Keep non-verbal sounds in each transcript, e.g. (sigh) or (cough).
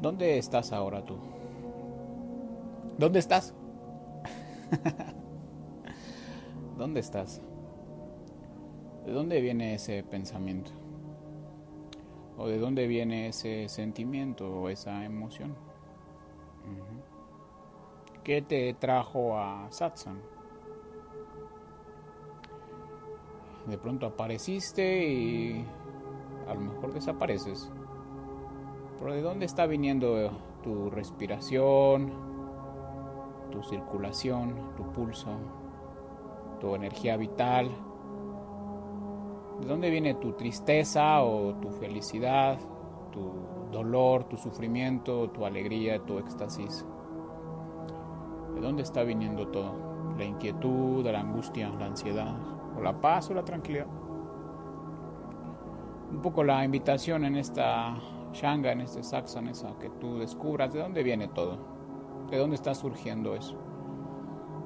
¿Dónde estás ahora tú? ¿Dónde estás? (laughs) ¿Dónde estás? ¿De dónde viene ese pensamiento? ¿O de dónde viene ese sentimiento o esa emoción? ¿Qué te trajo a satsang? De pronto apareciste y a lo mejor desapareces. Pero ¿de dónde está viniendo tu respiración, tu circulación, tu pulso, tu energía vital? ¿De dónde viene tu tristeza o tu felicidad, tu dolor, tu sufrimiento, tu alegría, tu éxtasis? ¿De dónde está viniendo todo? La inquietud, la angustia, la ansiedad, o la paz o la tranquilidad. Un poco la invitación en esta Shanga, en este Saxon, es a que tú descubras de dónde viene todo, de dónde está surgiendo eso.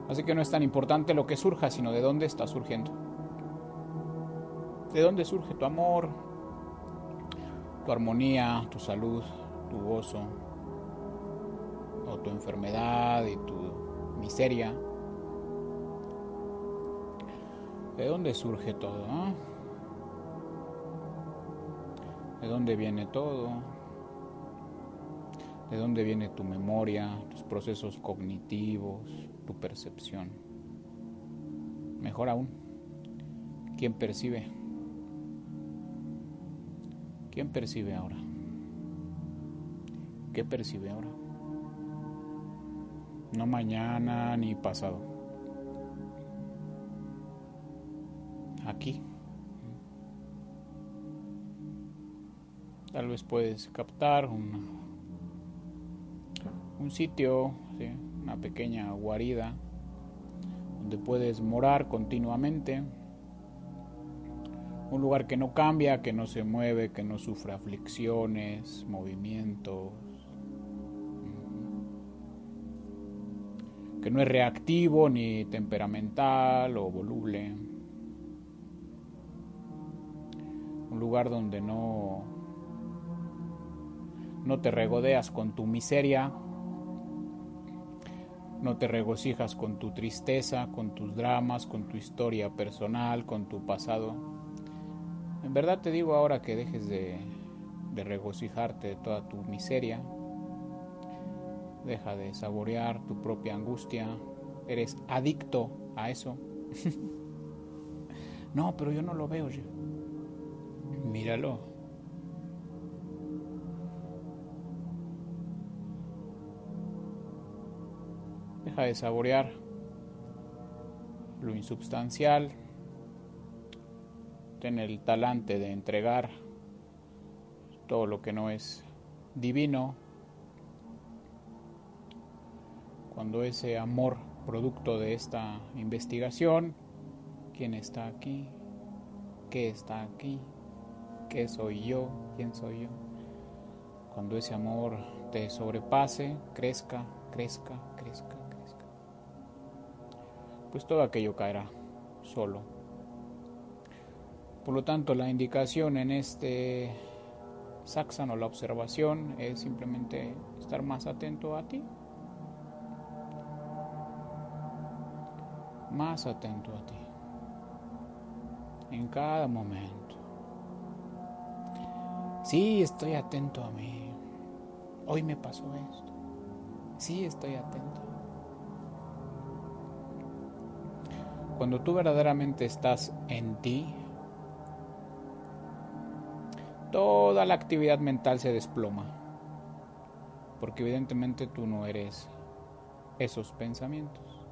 Así que no es tan importante lo que surja, sino de dónde está surgiendo. De dónde surge tu amor, tu armonía, tu salud, tu gozo, o tu enfermedad y tu miseria. ¿De dónde surge todo? ¿De dónde viene todo? ¿De dónde viene tu memoria, tus procesos cognitivos, tu percepción? Mejor aún, ¿quién percibe? ¿Quién percibe ahora? ¿Qué percibe ahora? No mañana ni pasado. Aquí. Tal vez puedes captar un, sitio, una pequeña guarida, donde puedes morar continuamente. Un lugar que no cambia, que no se mueve, que no sufre aflicciones, movimientos, que no es reactivo ni temperamental o voluble. Un lugar donde no, no te regodeas con tu miseria, no te regocijas con tu tristeza, con tus dramas, con tu historia personal, con tu pasado. En verdad te digo ahora que dejes de, regocijarte de toda tu miseria, Deja de saborear tu propia angustia. Eres adicto a eso. (laughs) no, pero yo no lo veo. Míralo. Deja de saborear lo insubstancial. Ten el talante de entregar todo lo que no es divino cuando ese amor producto de esta investigación, quién está aquí, qué está aquí, qué soy yo, quién soy yo, cuando ese amor te sobrepase, crezca, crezca, crezca, pues todo aquello caerá solo. Por lo tanto, la indicación en este saxan o la observación es simplemente estar más atento a ti, más atento a ti en cada momento. Sí, estoy atento a mí. Hoy me pasó esto. Sí, estoy atento. Cuando tú verdaderamente estás en ti, toda la actividad mental se desploma. Porque evidentemente tú no eres esos pensamientos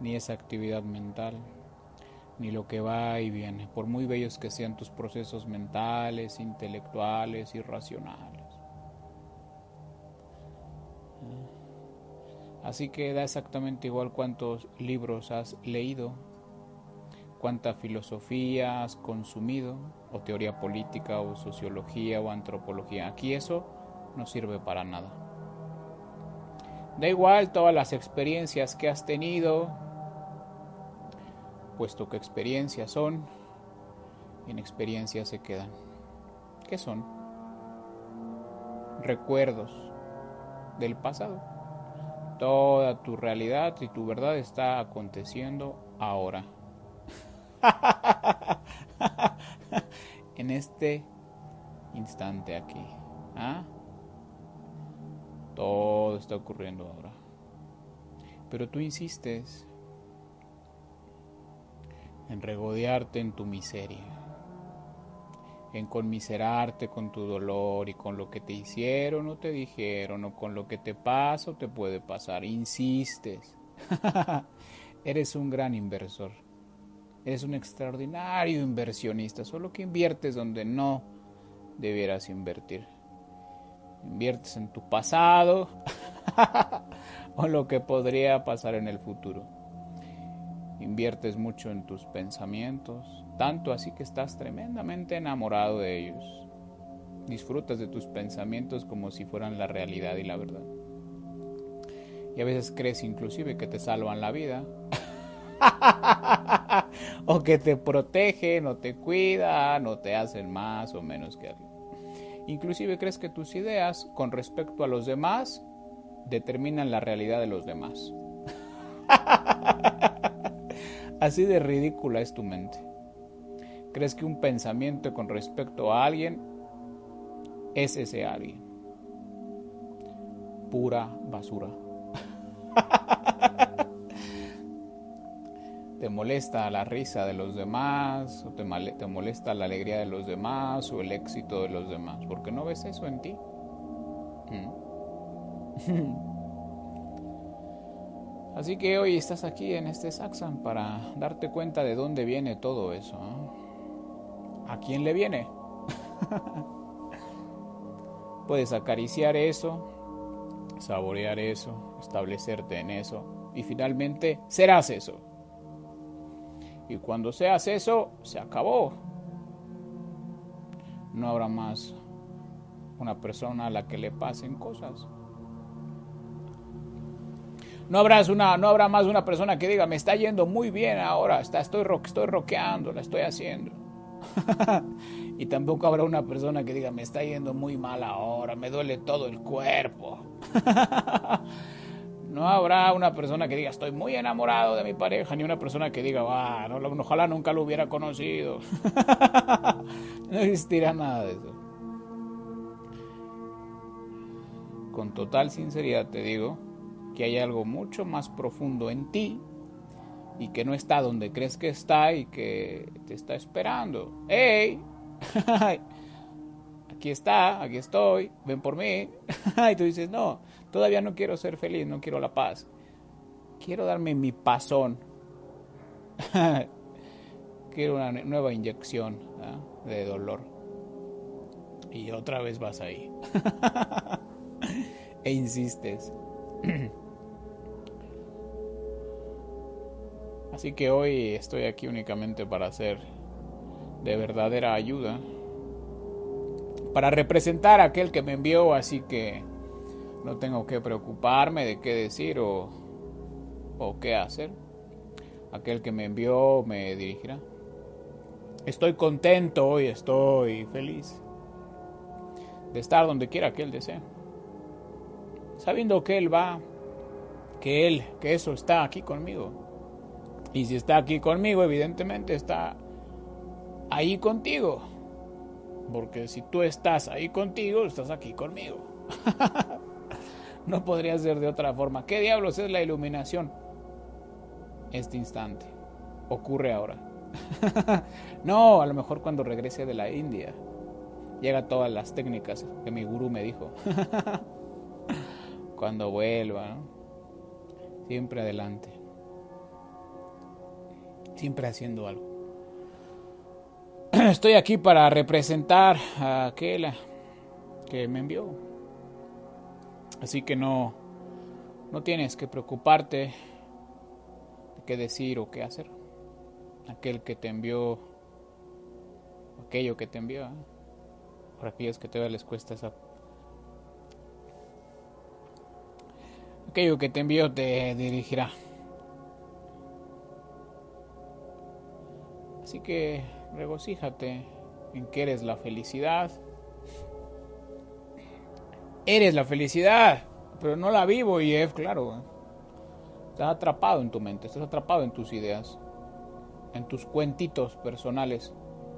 ni esa actividad mental, ni lo que va y viene, por muy bellos que sean tus procesos mentales, intelectuales y racionales. Así que da exactamente igual cuántos libros has leído, cuánta filosofía has consumido, o teoría política, o sociología, o antropología. Aquí eso no sirve para nada. Da igual todas las experiencias que has tenido, puesto que experiencias son y en experiencias se quedan. ¿Qué son? recuerdos del pasado. Toda tu realidad y tu verdad está aconteciendo ahora. (laughs) en este instante aquí. ¿ah? Todo está ocurriendo ahora. Pero tú insistes en regodearte en tu miseria, en conmiserarte con tu dolor y con lo que te hicieron o te dijeron o con lo que te pasa o te puede pasar. Insistes. (laughs) Eres un gran inversor. Eres un extraordinario inversionista, solo que inviertes donde no debieras invertir. Inviertes en tu pasado (laughs) o lo que podría pasar en el futuro. Inviertes mucho en tus pensamientos, tanto así que estás tremendamente enamorado de ellos. Disfrutas de tus pensamientos como si fueran la realidad y la verdad. Y a veces crees inclusive que te salvan la vida. (laughs) o que te protegen, o te cuidan, o te hacen más o menos que alguien. Inclusive crees que tus ideas con respecto a los demás determinan la realidad de los demás. (laughs) Así de ridícula es tu mente. Crees que un pensamiento con respecto a alguien es ese alguien. Pura basura. (laughs) te molesta la risa de los demás, o te, molesta la alegría de los demás, o el éxito de los demás, porque no ves eso en ti. ¿Mm? (laughs) Así que hoy estás aquí en este Saxan para darte cuenta de dónde viene todo eso. ¿A quién le viene? (laughs) Puedes acariciar eso, saborear eso, establecerte en eso y finalmente serás eso. Y cuando seas eso, se acabó. No habrá más una persona a la que le pasen cosas. No habrá, una, no habrá más una persona que diga, me está yendo muy bien ahora, está, estoy, estoy roqueando, la estoy haciendo. (laughs) y tampoco habrá una persona que diga, me está yendo muy mal ahora, me duele todo el cuerpo. (laughs) no habrá una persona que diga, estoy muy enamorado de mi pareja, ni una persona que diga, ah, no, ojalá nunca lo hubiera conocido. (laughs) no existirá nada de eso. Con total sinceridad te digo, que hay algo mucho más profundo en ti y que no está donde crees que está y que te está esperando. ¡Hey! (laughs) aquí está, aquí estoy, ven por mí. (laughs) y tú dices, no, todavía no quiero ser feliz, no quiero la paz. Quiero darme mi pasón. (laughs) quiero una nueva inyección de dolor. Y otra vez vas ahí. e insistes. (clears throat) Así que hoy estoy aquí únicamente para hacer de verdadera ayuda, para representar a aquel que me envió, así que no tengo que preocuparme de qué decir o, o qué hacer. Aquel que me envió me dirigirá. Estoy contento y estoy feliz de estar donde quiera que Él desee. Sabiendo que Él va, que Él, que eso está aquí conmigo y si está aquí conmigo, evidentemente está ahí contigo. Porque si tú estás ahí contigo, estás aquí conmigo. (laughs) no podría ser de otra forma. ¿Qué diablos es la iluminación? Este instante. Ocurre ahora. (laughs) no, a lo mejor cuando regrese de la India. Llega todas las técnicas que mi gurú me dijo. (laughs) cuando vuelva, ¿no? Siempre adelante siempre haciendo algo. (clears throat) Estoy aquí para representar a aquel que me envió. Así que no, no tienes que preocuparte de qué decir o qué hacer. Aquel que te envió, aquello que te envió, ¿eh? por aquellos que todavía les cuesta esa aquello que te envió te dirigirá. Así que regocíjate en que eres la felicidad, Eres la felicidad, pero no la vivo y es claro. Estás atrapado en tu mente, estás atrapado en tus ideas, en tus cuentitos personales.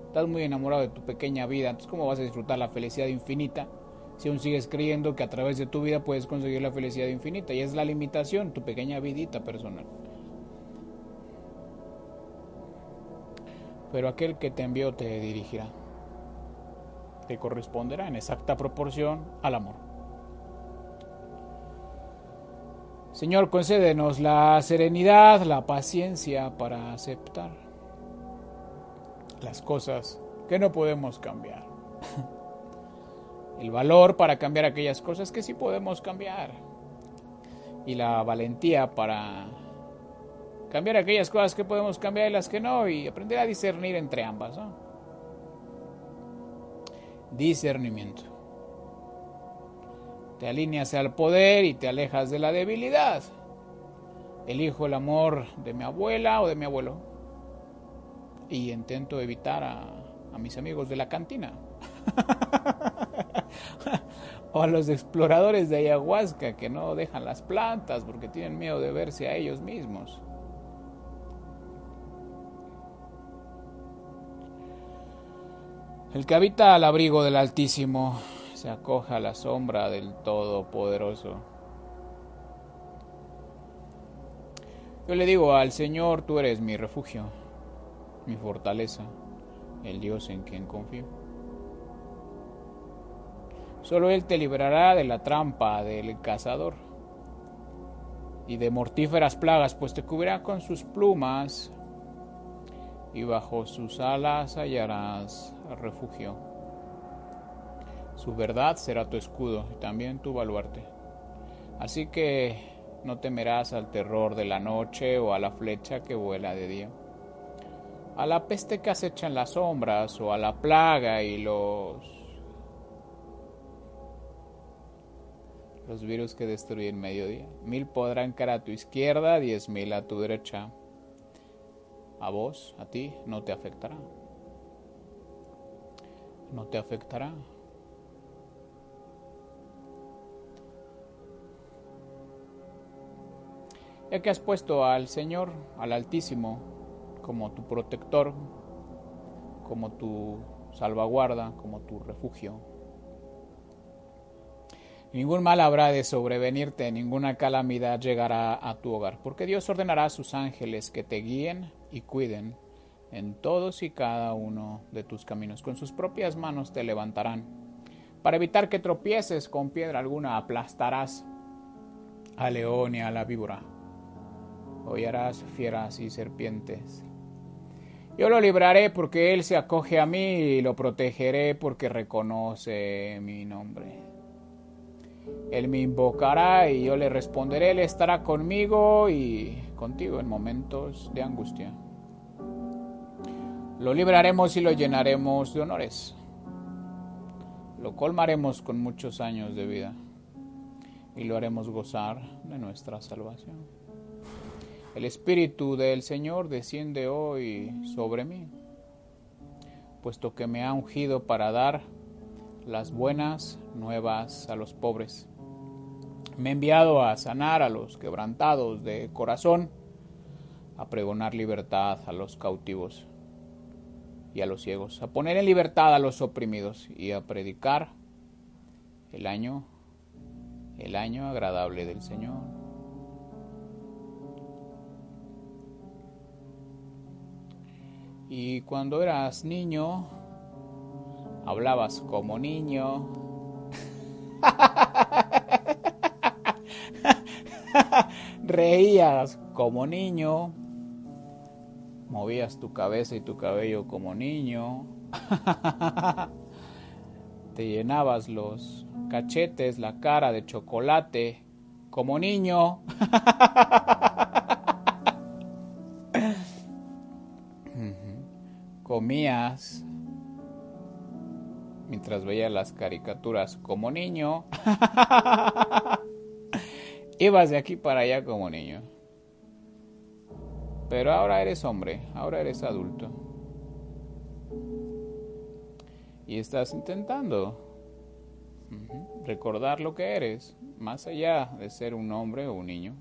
Estás muy enamorado de tu pequeña vida, entonces ¿cómo vas a disfrutar la felicidad infinita si aún sigues creyendo que a través de tu vida puedes conseguir la felicidad infinita? Y es la limitación, tu pequeña vidita personal. Pero aquel que te envió te dirigirá, te corresponderá en exacta proporción al amor. Señor, concédenos la serenidad, la paciencia para aceptar las cosas que no podemos cambiar. (laughs) El valor para cambiar aquellas cosas que sí podemos cambiar. Y la valentía para cambiar aquellas cosas que podemos cambiar y las que no. Y aprender a discernir entre ambas. Discernimiento. Te alineas al poder y te alejas de la debilidad. Elijo el amor de mi abuela o de mi abuelo. Y intento evitar a, a mis amigos de la cantina. (laughs) o a los exploradores de ayahuasca que no dejan las plantas porque tienen miedo de verse a ellos mismos. El que habita al abrigo del Altísimo se acoja a la sombra del Todopoderoso. Yo le digo al Señor, tú eres mi refugio, mi fortaleza, el Dios en quien confío. Solo Él te librará de la trampa del cazador y de mortíferas plagas, pues te cubrirá con sus plumas y bajo sus alas hallarás refugio. Su verdad será tu escudo y también tu baluarte. Así que no temerás al terror de la noche o a la flecha que vuela de día, a la peste que acecha en las sombras o a la plaga y los los virus que destruyen mediodía. Mil podrán caer a tu izquierda, diez mil a tu derecha. A vos, a ti, no te afectará. No te afectará. Ya que has puesto al Señor, al Altísimo, como tu protector, como tu salvaguarda, como tu refugio, Ningún mal habrá de sobrevenirte, ninguna calamidad llegará a tu hogar, porque Dios ordenará a sus ángeles que te guíen y cuiden en todos y cada uno de tus caminos. Con sus propias manos te levantarán. Para evitar que tropieces con piedra alguna, aplastarás al león y a la víbora. Hollarás fieras y serpientes. Yo lo libraré porque Él se acoge a mí y lo protegeré porque reconoce mi nombre. Él me invocará y yo le responderé, Él estará conmigo y contigo en momentos de angustia. Lo libraremos y lo llenaremos de honores. Lo colmaremos con muchos años de vida y lo haremos gozar de nuestra salvación. El Espíritu del Señor desciende hoy sobre mí, puesto que me ha ungido para dar las buenas nuevas a los pobres. Me ha enviado a sanar a los quebrantados de corazón, a pregonar libertad a los cautivos a los ciegos, a poner en libertad a los oprimidos y a predicar el año el año agradable del Señor. Y cuando eras niño, hablabas como niño. (laughs) Reías como niño. Movías tu cabeza y tu cabello como niño. (laughs) Te llenabas los cachetes, la cara de chocolate como niño. (laughs) Comías mientras veía las caricaturas como niño. (laughs) Ibas de aquí para allá como niño. Pero ahora eres hombre, ahora eres adulto. Y estás intentando Recordar lo que eres, más allá de ser un hombre o un niño,